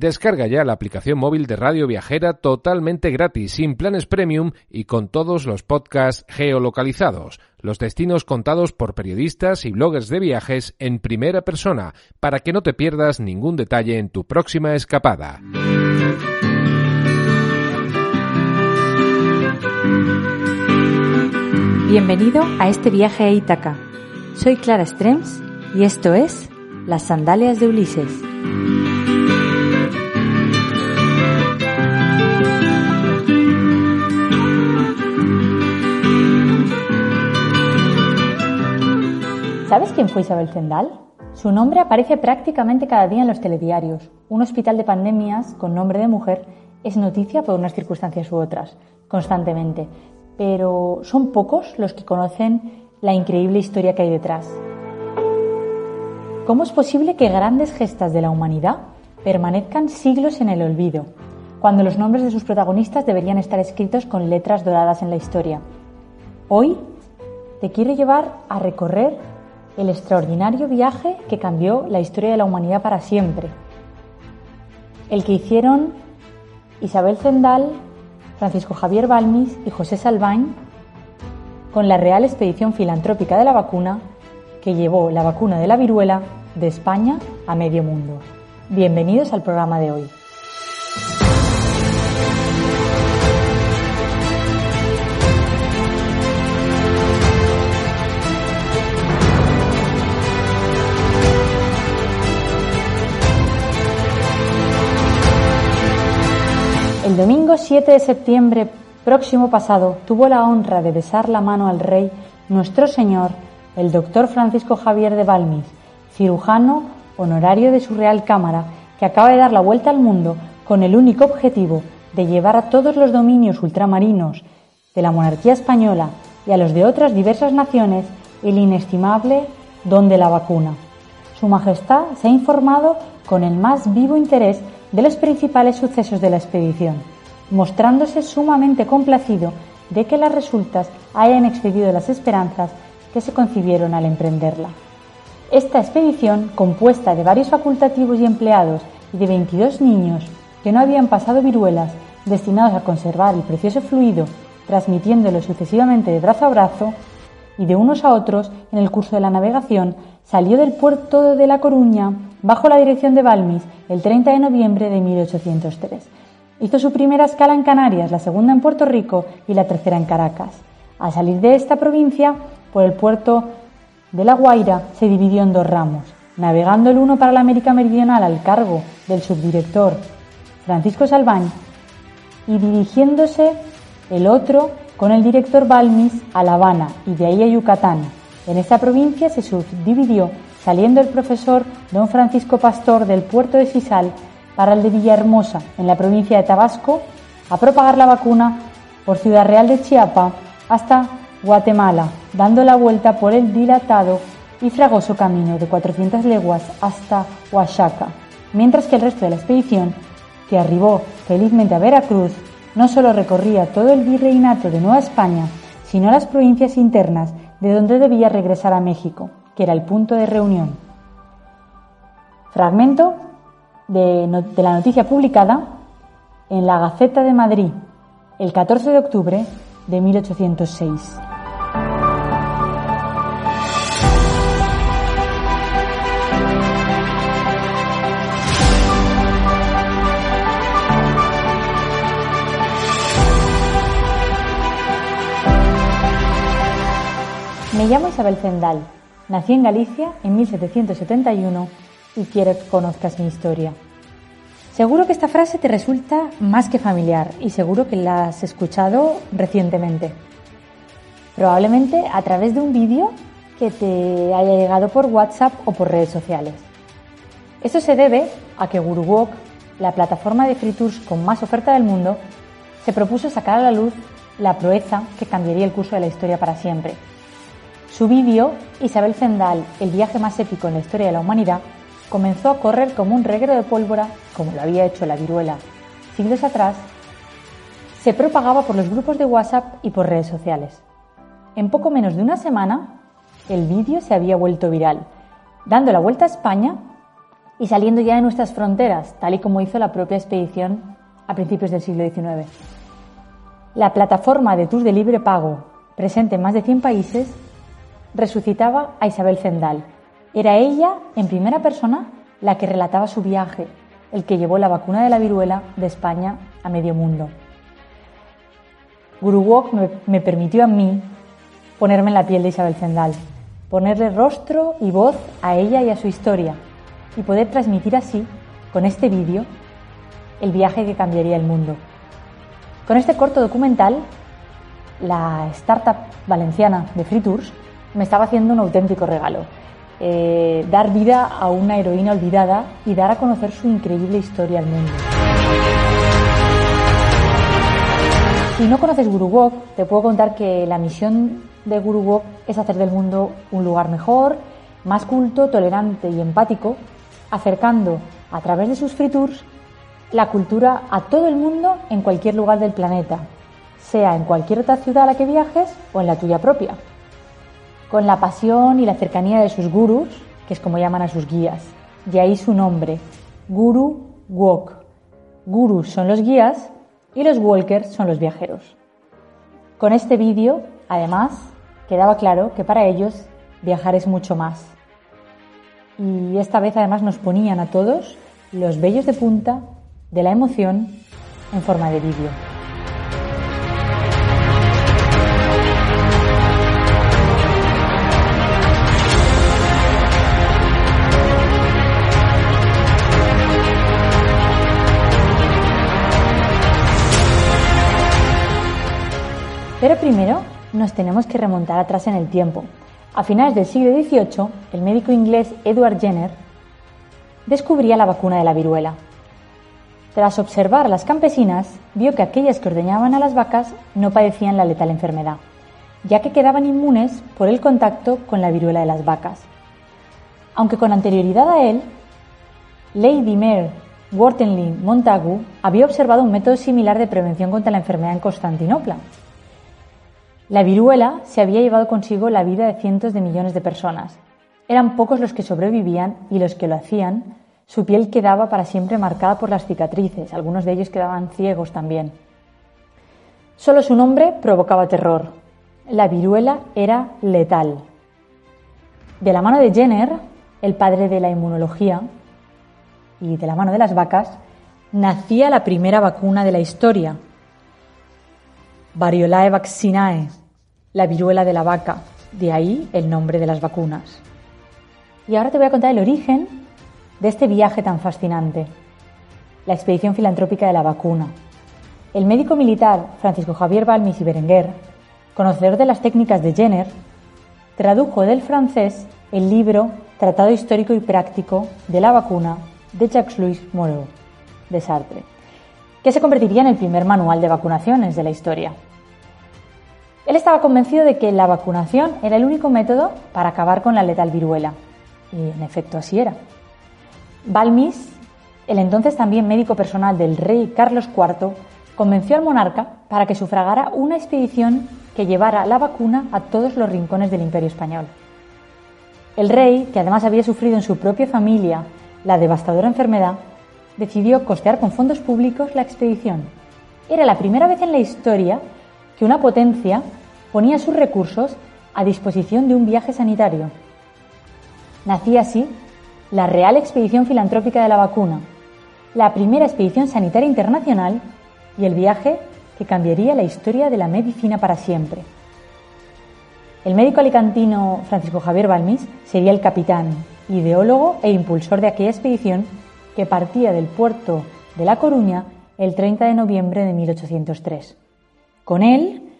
Descarga ya la aplicación móvil de Radio Viajera totalmente gratis, sin planes premium y con todos los podcasts geolocalizados, los destinos contados por periodistas y bloggers de viajes en primera persona, para que no te pierdas ningún detalle en tu próxima escapada. Bienvenido a este viaje a Ítaca. Soy Clara Strems y esto es Las Sandalias de Ulises. ¿Sabes quién fue Isabel Zendal? Su nombre aparece prácticamente cada día en los telediarios. Un hospital de pandemias con nombre de mujer es noticia por unas circunstancias u otras, constantemente. Pero son pocos los que conocen la increíble historia que hay detrás. ¿Cómo es posible que grandes gestas de la humanidad permanezcan siglos en el olvido, cuando los nombres de sus protagonistas deberían estar escritos con letras doradas en la historia? Hoy te quiero llevar a recorrer el extraordinario viaje que cambió la historia de la humanidad para siempre. El que hicieron Isabel Zendal, Francisco Javier Balmis y José Salvain con la Real Expedición Filantrópica de la Vacuna que llevó la vacuna de la viruela de España a medio mundo. Bienvenidos al programa de hoy. Domingo 7 de septiembre próximo pasado tuvo la honra de besar la mano al rey nuestro señor, el doctor Francisco Javier de Balmis, cirujano honorario de su Real Cámara, que acaba de dar la vuelta al mundo con el único objetivo de llevar a todos los dominios ultramarinos de la monarquía española y a los de otras diversas naciones el inestimable don de la vacuna. Su Majestad se ha informado con el más vivo interés de los principales sucesos de la expedición, mostrándose sumamente complacido de que las resultas hayan excedido las esperanzas que se concibieron al emprenderla. Esta expedición, compuesta de varios facultativos y empleados y de 22 niños que no habían pasado viruelas, destinados a conservar el precioso fluido, transmitiéndolo sucesivamente de brazo a brazo, y de unos a otros en el curso de la navegación, salió del puerto de La Coruña bajo la dirección de Balmis el 30 de noviembre de 1803. Hizo su primera escala en Canarias, la segunda en Puerto Rico y la tercera en Caracas. Al salir de esta provincia, por el puerto de La Guaira, se dividió en dos ramos, navegando el uno para la América Meridional al cargo del subdirector Francisco Salvañ y dirigiéndose el otro con el director Balmis a La Habana y de ahí a Yucatán. En esta provincia se subdividió saliendo el profesor don Francisco Pastor del puerto de Sisal para el de Villahermosa, en la provincia de Tabasco, a propagar la vacuna por Ciudad Real de Chiapa hasta Guatemala, dando la vuelta por el dilatado y fragoso camino de 400 leguas hasta Oaxaca, mientras que el resto de la expedición, que arribó felizmente a Veracruz, no solo recorría todo el virreinato de Nueva España, sino las provincias internas de donde debía regresar a México, que era el punto de reunión. Fragmento de, la noticia publicada en la Gaceta de Madrid el 14 de octubre de 1806. Me llamo Isabel Zendal. Nací en Galicia en 1771 y quiero que conozcas mi historia. Seguro que esta frase te resulta más que familiar y seguro que la has escuchado recientemente. Probablemente a través de un vídeo que te haya llegado por WhatsApp o por redes sociales. Esto se debe a que GuruWalk la plataforma de free tours con más oferta del mundo, se propuso sacar a la luz la proeza que cambiaría el curso de la historia para siempre. Su vídeo, Isabel Zendal, el viaje más épico en la historia de la humanidad, comenzó a correr como un reguero de pólvora, como lo había hecho la viruela siglos atrás, se propagaba por los grupos de WhatsApp y por redes sociales. En poco menos de una semana, el vídeo se había vuelto viral, dando la vuelta a España y saliendo ya de nuestras fronteras, tal y como hizo la propia expedición a principios del siglo XIX. La plataforma de tours de libre pago, presente en más de 100 países, resucitaba a Isabel Zendal. Era ella, en primera persona, la que relataba su viaje, el que llevó la vacuna de la viruela de España a medio mundo. Guru me, me permitió a mí ponerme en la piel de Isabel Zendal, ponerle rostro y voz a ella y a su historia y poder transmitir así, con este vídeo, el viaje que cambiaría el mundo. Con este corto documental, la startup valenciana de Free Tours me estaba haciendo un auténtico regalo. Eh, dar vida a una heroína olvidada y dar a conocer su increíble historia al mundo. Si no conoces Guru te puedo contar que la misión de Guru es hacer del mundo un lugar mejor, más culto, tolerante y empático, acercando a través de sus free tours la cultura a todo el mundo en cualquier lugar del planeta, sea en cualquier otra ciudad a la que viajes o en la tuya propia, con la pasión y la cercanía de sus gurus, que es como llaman a sus guías. De ahí su nombre, Guru Walk. Gurus son los guías y los walkers son los viajeros. Con este vídeo, además, quedaba claro que para ellos viajar es mucho más. Y esta vez además nos ponían a todos los vellos de punta de la emoción en forma de vídeo. Pero primero nos tenemos que remontar atrás en el tiempo. A finales del siglo XVIII, el médico inglés Edward Jenner descubría la vacuna de la viruela. Tras observar a las campesinas, vio que aquellas que ordeñaban a las vacas no padecían la letal enfermedad, ya que quedaban inmunes por el contacto con la viruela de las vacas. Aunque con anterioridad a él, Lady Mare Wortley Montagu había observado un método similar de prevención contra la enfermedad en Constantinopla, la viruela se había llevado consigo la vida de cientos de millones de personas. Eran pocos los que sobrevivían y los que lo hacían, su piel quedaba para siempre marcada por las cicatrices, algunos de ellos quedaban ciegos también. Solo su nombre provocaba terror. La viruela era letal. De la mano de Jenner, el padre de la inmunología, y de la mano de las vacas, nacía la primera vacuna de la historia, Variolae vaccinae, la viruela de la vaca, de ahí el nombre de las vacunas. Y ahora te voy a contar el origen de este viaje tan fascinante, la expedición filantrópica de la vacuna. El médico militar Francisco Javier Balmis y Berenguer, conocedor de las técnicas de Jenner, tradujo del francés el libro Tratado Histórico y Práctico de la Vacuna de Jacques-Louis Moreau de Sartre, que se convertiría en el primer manual de vacunaciones de la historia. Él estaba convencido de que la vacunación era el único método para acabar con la letal viruela. Y en efecto así era. Balmis, el entonces también médico personal del rey Carlos IV, convenció al monarca para que sufragara una expedición que llevara la vacuna a todos los rincones del imperio español. El rey, que además había sufrido en su propia familia la devastadora enfermedad, decidió costear con fondos públicos la expedición. Era la primera vez en la historia que una potencia ponía sus recursos a disposición de un viaje sanitario. Nacía así la Real Expedición Filantrópica de la Vacuna, la primera expedición sanitaria internacional y el viaje que cambiaría la historia de la medicina para siempre. El médico alicantino Francisco Javier Balmis sería el capitán, ideólogo e impulsor de aquella expedición que partía del puerto de La Coruña el 30 de noviembre de 1803. Con él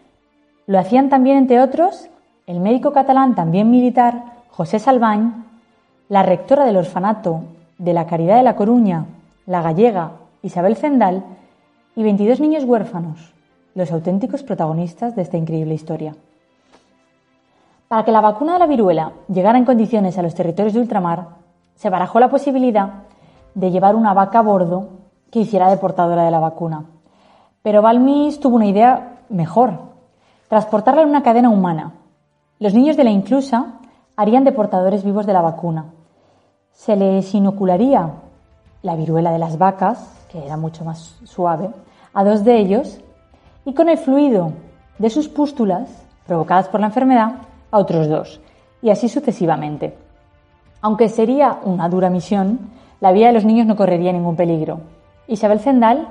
lo hacían también, entre otros, el médico catalán, también militar, José Salvañ, la rectora del orfanato de la Caridad de La Coruña, la gallega Isabel Zendal y 22 niños huérfanos, los auténticos protagonistas de esta increíble historia. Para que la vacuna de la viruela llegara en condiciones a los territorios de ultramar, se barajó la posibilidad de llevar una vaca a bordo que hiciera de portadora de la vacuna. Pero Balmis tuvo una idea mejor, transportarla en una cadena humana. Los niños de la inclusa harían de portadores vivos de la vacuna. Se les inocularía la viruela de las vacas, que era mucho más suave, a dos de ellos y con el fluido de sus pústulas provocadas por la enfermedad a otros dos, y así sucesivamente. Aunque sería una dura misión, la vida de los niños no correría ningún peligro. Isabel Zendal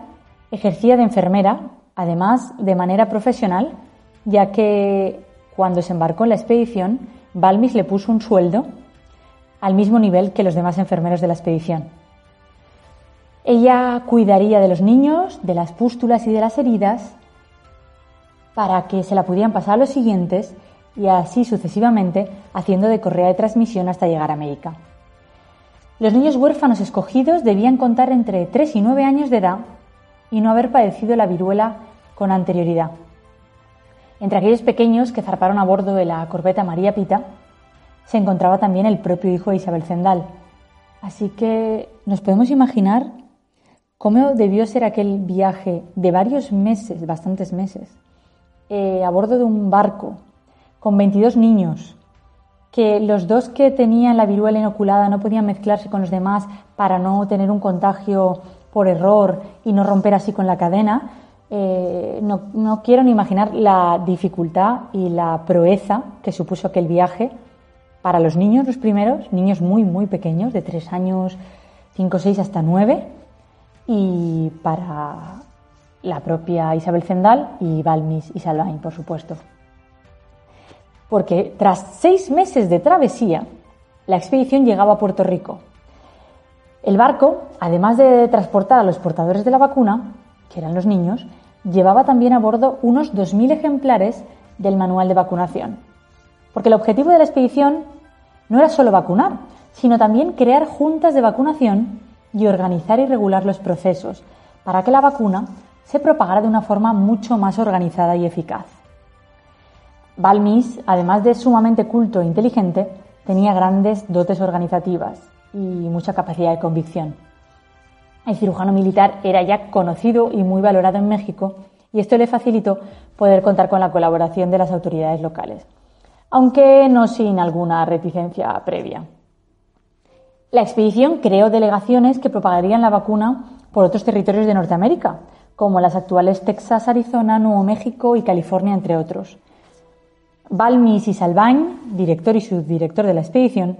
ejercía de enfermera, además de manera profesional, ya que cuando se embarcó en la expedición, Balmis le puso un sueldo al mismo nivel que los demás enfermeros de la expedición. Ella cuidaría de los niños, de las pústulas y de las heridas para que se la pudieran pasar a los siguientes y así sucesivamente, haciendo de correa de transmisión hasta llegar a América. Los niños huérfanos escogidos debían contar entre 3 y 9 años de edad y no haber padecido la viruela con anterioridad. Entre aquellos pequeños que zarparon a bordo de la corbeta María Pita se encontraba también el propio hijo de Isabel Zendal. Así que nos podemos imaginar cómo debió ser aquel viaje de varios meses, bastantes meses, eh, a bordo de un barco con 22 niños, que los dos que tenían la viruela inoculada no podían mezclarse con los demás para no tener un contagio por error y no romper así con la cadena, eh, no, no, quiero ni imaginar la dificultad y la proeza que supuso aquel viaje para los niños, los primeros, niños muy, muy pequeños, de 3 años, 5, 6 hasta 9, y para la propia Isabel Zendal y Balmis y Salvain, por supuesto. Porque tras seis meses de travesía, la expedición llegaba a Puerto Rico. El barco, además de transportar a los portadores de la vacuna, que eran los niños, llevaba también a bordo unos 2.000 ejemplares del manual de vacunación. Porque el objetivo de la expedición no era solo vacunar, sino también crear juntas de vacunación y organizar y regular los procesos para que la vacuna se propagara de una forma mucho más organizada y eficaz. Balmis, además de sumamente culto e inteligente, tenía grandes dotes organizativas y mucha capacidad de convicción. El cirujano militar era ya conocido y muy valorado en México y esto le facilitó poder contar con la colaboración de las autoridades locales, aunque no sin alguna reticencia previa. La expedición creó delegaciones que propagarían la vacuna por otros territorios de Norteamérica, como las actuales Texas, Arizona, Nuevo México y California, entre otros. Balmis y Salvain, director y subdirector de la expedición,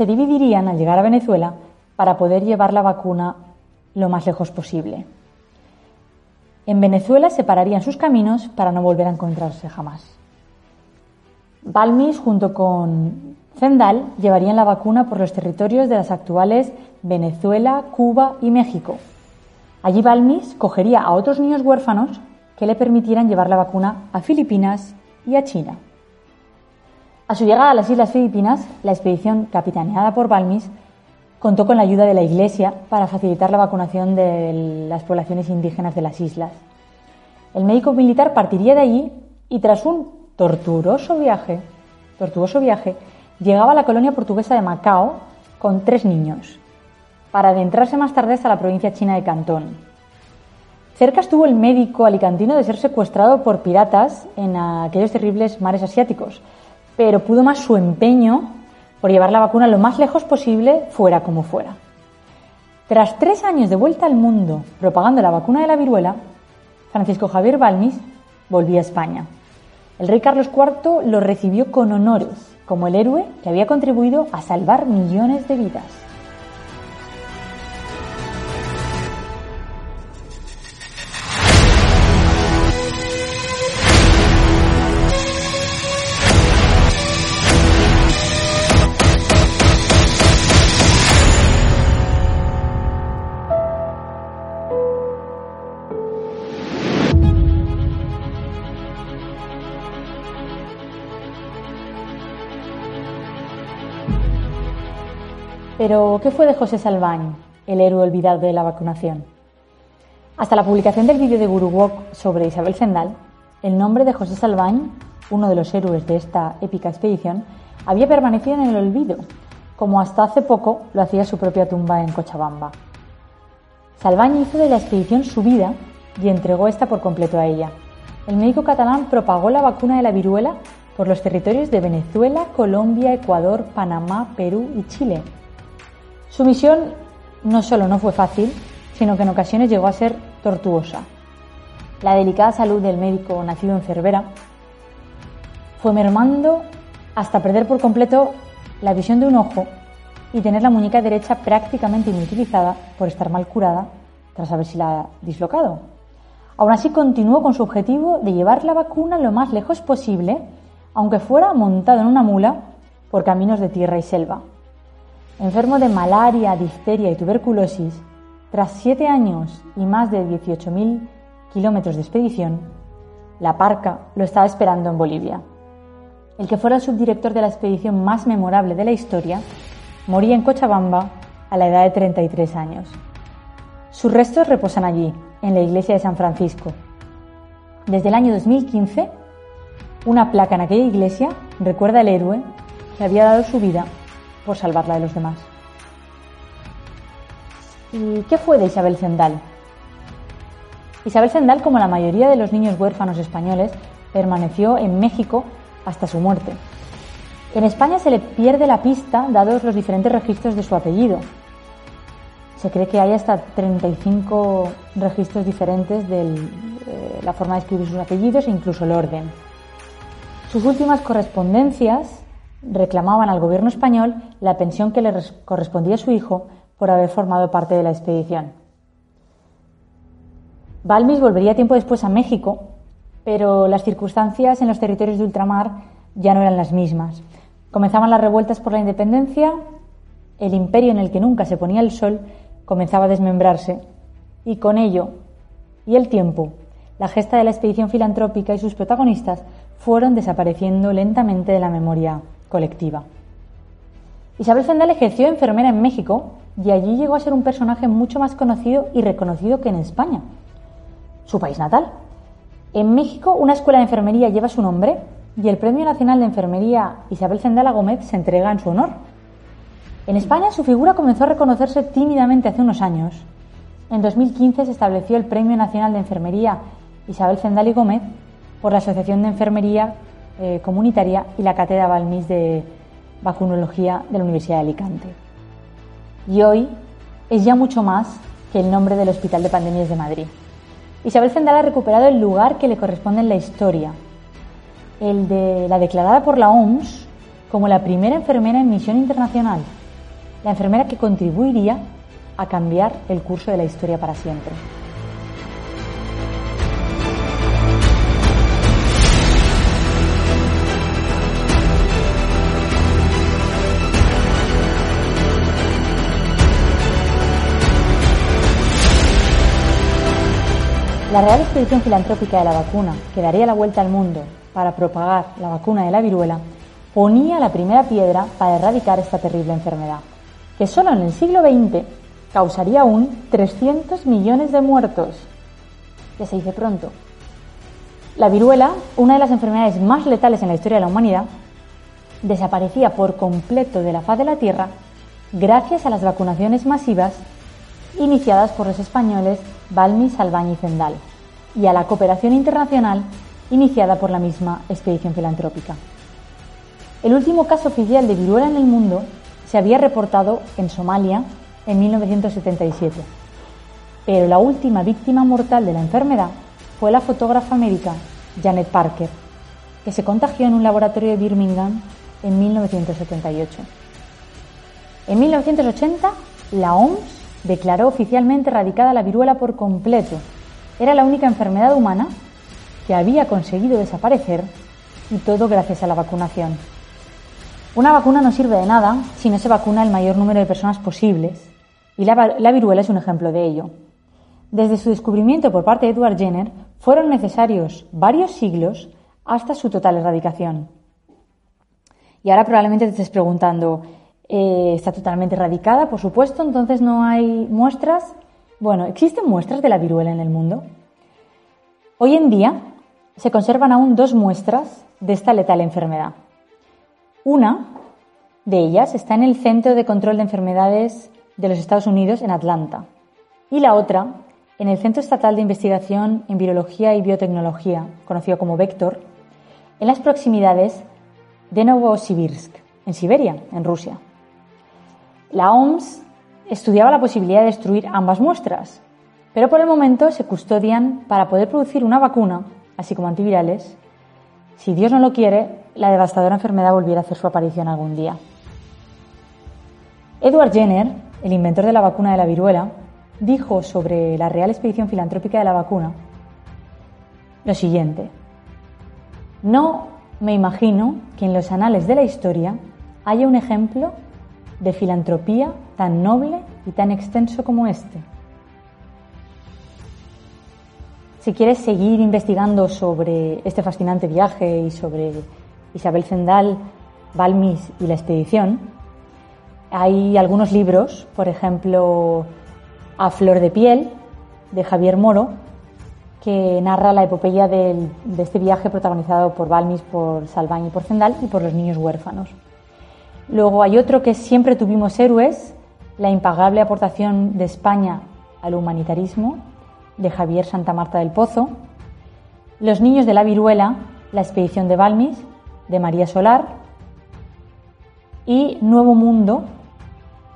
se dividirían al llegar a Venezuela para poder llevar la vacuna lo más lejos posible. En Venezuela separarían sus caminos para no volver a encontrarse jamás. Balmis, junto con Zendal, llevarían la vacuna por los territorios de las actuales Venezuela, Cuba y México, Allí Balmis cogería a otros niños huérfanos que le permitieran llevar la vacuna a Filipinas y a China. A su llegada a las Islas Filipinas, la expedición capitaneada por Balmis contó con la ayuda de la Iglesia para facilitar la vacunación de las poblaciones indígenas de las islas. El médico militar partiría de allí y tras un tortuoso viaje, tortuoso viaje, llegaba a la colonia portuguesa de Macao con tres niños, para adentrarse más tarde hasta la provincia china de Cantón. Cerca estuvo el médico alicantino de ser secuestrado por piratas en aquellos terribles mares asiáticos, pero pudo más su empeño por llevar la vacuna lo más lejos posible, fuera como fuera. Tras tres años de vuelta al mundo propagando la vacuna de la viruela, Francisco Javier Balmis volvía a España. El rey Carlos IV lo recibió con honores, como el héroe que había contribuido a salvar millones de vidas. Pero, ¿qué fue de José Salvañ, el héroe olvidado de la vacunación? Hasta la publicación del vídeo de Guru Walk sobre Isabel Zendal, el nombre de José Salvañ, uno de los héroes de esta épica expedición, había permanecido en el olvido, como hasta hace poco lo hacía su propia tumba en Cochabamba. Salvañ hizo de la expedición su vida y entregó esta por completo a ella. El médico catalán propagó la vacuna de la viruela por los territorios de Venezuela, Colombia, Ecuador, Panamá, Perú y Chile. Su misión no solo no fue fácil, sino que en ocasiones llegó a ser tortuosa. La delicada salud del médico nacido en Cervera fue mermando hasta perder por completo la visión de un ojo y tener la muñeca derecha prácticamente inutilizada por estar mal curada tras habérsela dislocado. Aún así continuó con su objetivo de llevar la vacuna lo más lejos posible, aunque fuera montado en una mula por caminos de tierra y selva. Enfermo de malaria, difteria y tuberculosis, tras siete años y más de 18.000 kilómetros de expedición, la parca lo estaba esperando en Bolivia. El que fuera el subdirector de la expedición más memorable de la historia moría en Cochabamba a la edad de 33 años. Sus restos reposan allí, en la iglesia de San Francisco. Desde el año 2015, una placa en aquella iglesia recuerda al héroe que había dado su vida por salvarla de los demás. ¿Y qué fue de Isabel Zendal? Isabel Zendal, como la mayoría de los niños huérfanos españoles, permaneció en México hasta su muerte. En España se le pierde la pista dados los diferentes registros de su apellido. Se cree que hay hasta 35 registros diferentes de eh, la forma de escribir sus apellidos e incluso el orden. Sus últimas correspondencias reclamaban al gobierno español la pensión que le correspondía a su hijo por haber formado parte de la expedición. Balmis volvería tiempo después a México pero las circunstancias en los territorios de ultramar ya no eran las mismas. Comenzaban las revueltas por la independencia, el imperio en el que nunca se ponía el sol comenzaba a desmembrarse y con ello y el tiempo, la gesta de la expedición filantrópica y sus protagonistas fueron desapareciendo lentamente de la memoria colectiva. Isabel Zendal ejerció enfermera en México y allí llegó a ser un personaje mucho más conocido y reconocido que en España, su país natal. En México, una escuela de enfermería lleva su nombre y el Premio Nacional de Enfermería Isabel Zendala Gómez se entrega en su honor. En España, su figura comenzó a reconocerse tímidamente hace unos años. En 2015 se estableció el Premio Nacional de Enfermería Isabel Zendali Gómez por la Asociación de Enfermería eh, Comunitaria y la Cátedra Balmis de Vacunología de la Universidad de Alicante. Y hoy es ya mucho más que el nombre del Hospital de Pandemias de Madrid. Isabel Zendal ha recuperado el lugar que le corresponde en la historia, el de la declarada por la OMS como la primera enfermera en misión internacional, la enfermera que contribuiría a cambiar el curso de la historia para siempre. La Real Expedición Filantrópica de la Vacuna, que daría la vuelta al mundo para propagar la vacuna de la viruela, ponía la primera piedra para erradicar esta terrible enfermedad, que solo en el siglo XX causaría aún 300 millones de muertos. Que se dice pronto. La viruela, una de las enfermedades más letales en la historia de la humanidad, desaparecía por completo de la faz de la Tierra gracias a las vacunaciones masivas iniciadas por los españoles Balmi, Salvañ y Zendal, y a la cooperación internacional iniciada por la misma expedición filantrópica. El último caso oficial de viruela en el mundo se había reportado en Somalia en 1977, pero la última víctima mortal de la enfermedad fue la fotógrafa médica Janet Parker, que se contagió en un laboratorio de Birmingham en 1978. En 1980, la OMS declaró oficialmente erradicada la viruela por completo. Era la única enfermedad humana que había conseguido desaparecer y todo gracias a la vacunación. Una vacuna no sirve de nada si no se vacuna el mayor número de personas posibles y la, la viruela es un ejemplo de ello. Desde su descubrimiento por parte de Edward Jenner fueron necesarios varios siglos hasta su total erradicación. Y ahora probablemente te estés preguntando, eh, está totalmente erradicada, por supuesto, entonces no hay muestras. Bueno, ¿existen muestras de la viruela en el mundo? Hoy en día se conservan aún dos muestras de esta letal enfermedad. Una de ellas está en el Centro de Control de Enfermedades de los Estados Unidos en Atlanta y la otra en el Centro Estatal de Investigación en Virología y Biotecnología, conocido como Vector, en las proximidades de Novosibirsk, en Siberia, en Rusia. La OMS estudiaba la posibilidad de destruir ambas muestras, pero por el momento se custodian para poder producir una vacuna, así como antivirales, si Dios no lo quiere, la devastadora enfermedad volviera a hacer su aparición algún día. Edward Jenner, el inventor de la vacuna de la viruela, dijo sobre la Real Expedición Filantrópica de la Vacuna lo siguiente. No me imagino que en los anales de la historia haya un ejemplo de filantropía tan noble y tan extenso como este. Si quieres seguir investigando sobre este fascinante viaje y sobre Isabel Zendal, Balmis y la expedición, hay algunos libros, por ejemplo, A Flor de Piel, de Javier Moro, que narra la epopeya de este viaje protagonizado por Balmis, por Salván y por Zendal y por los niños huérfanos. Luego hay otro que Siempre tuvimos héroes, la impagable aportación de España al humanitarismo, de Javier Santa Marta del Pozo, Los niños de la viruela, la expedición de Balmis, de María Solar, y Nuevo Mundo,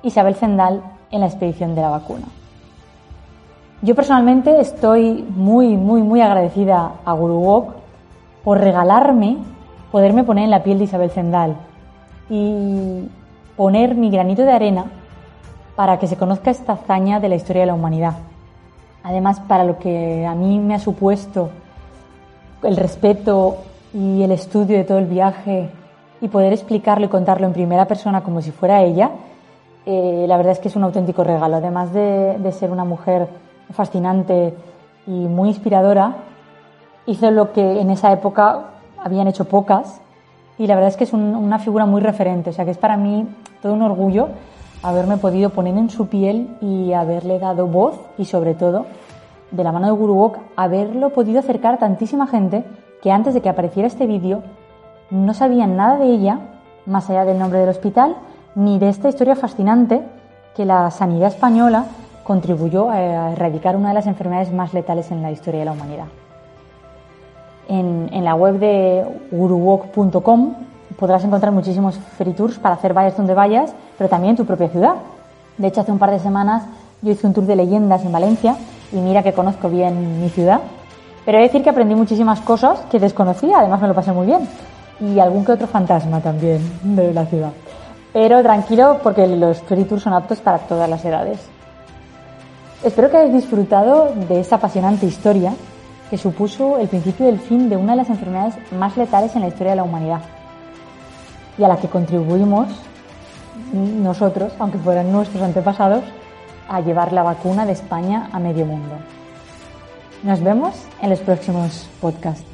Isabel Zendal, en la expedición de la vacuna. Yo personalmente estoy muy, muy, muy agradecida a Guru por regalarme poderme poner en la piel de Isabel Zendal y poner mi granito de arena para que se conozca esta hazaña de la historia de la humanidad. Además, para lo que a mí me ha supuesto el respeto y el estudio de todo el viaje y poder explicarlo y contarlo en primera persona como si fuera ella, eh, la verdad es que es un auténtico regalo. Además de, ser una mujer fascinante y muy inspiradora, hizo lo que en esa época habían hecho pocas y la verdad es que es una figura muy referente. O sea que es para mí todo un orgullo haberme podido poner en su piel y haberle dado voz y sobre todo de la mano de Guru haberlo podido acercar a tantísima gente que antes de que apareciera este vídeo no sabían nada de ella, más allá del nombre del hospital, ni de esta historia fascinante que la sanidad española contribuyó a erradicar una de las enfermedades más letales en la historia de la humanidad. En, la web de guruwalk.com podrás encontrar muchísimos free tours para hacer vayas donde vayas, pero también tu propia ciudad. De hecho, hace un par de semanas yo hice un tour de leyendas en Valencia y mira que conozco bien mi ciudad. Pero he de decir que aprendí muchísimas cosas que desconocía, además me lo pasé muy bien. Y algún que otro fantasma también de la ciudad. Pero tranquilo porque los free tours son aptos para todas las edades. Espero que hayáis disfrutado de esta apasionante historia que supuso el principio del fin de una de las enfermedades más letales en la historia de la humanidad y a la que contribuimos nosotros, aunque fueran nuestros antepasados, a llevar la vacuna de España a medio mundo. Nos vemos en los próximos podcasts.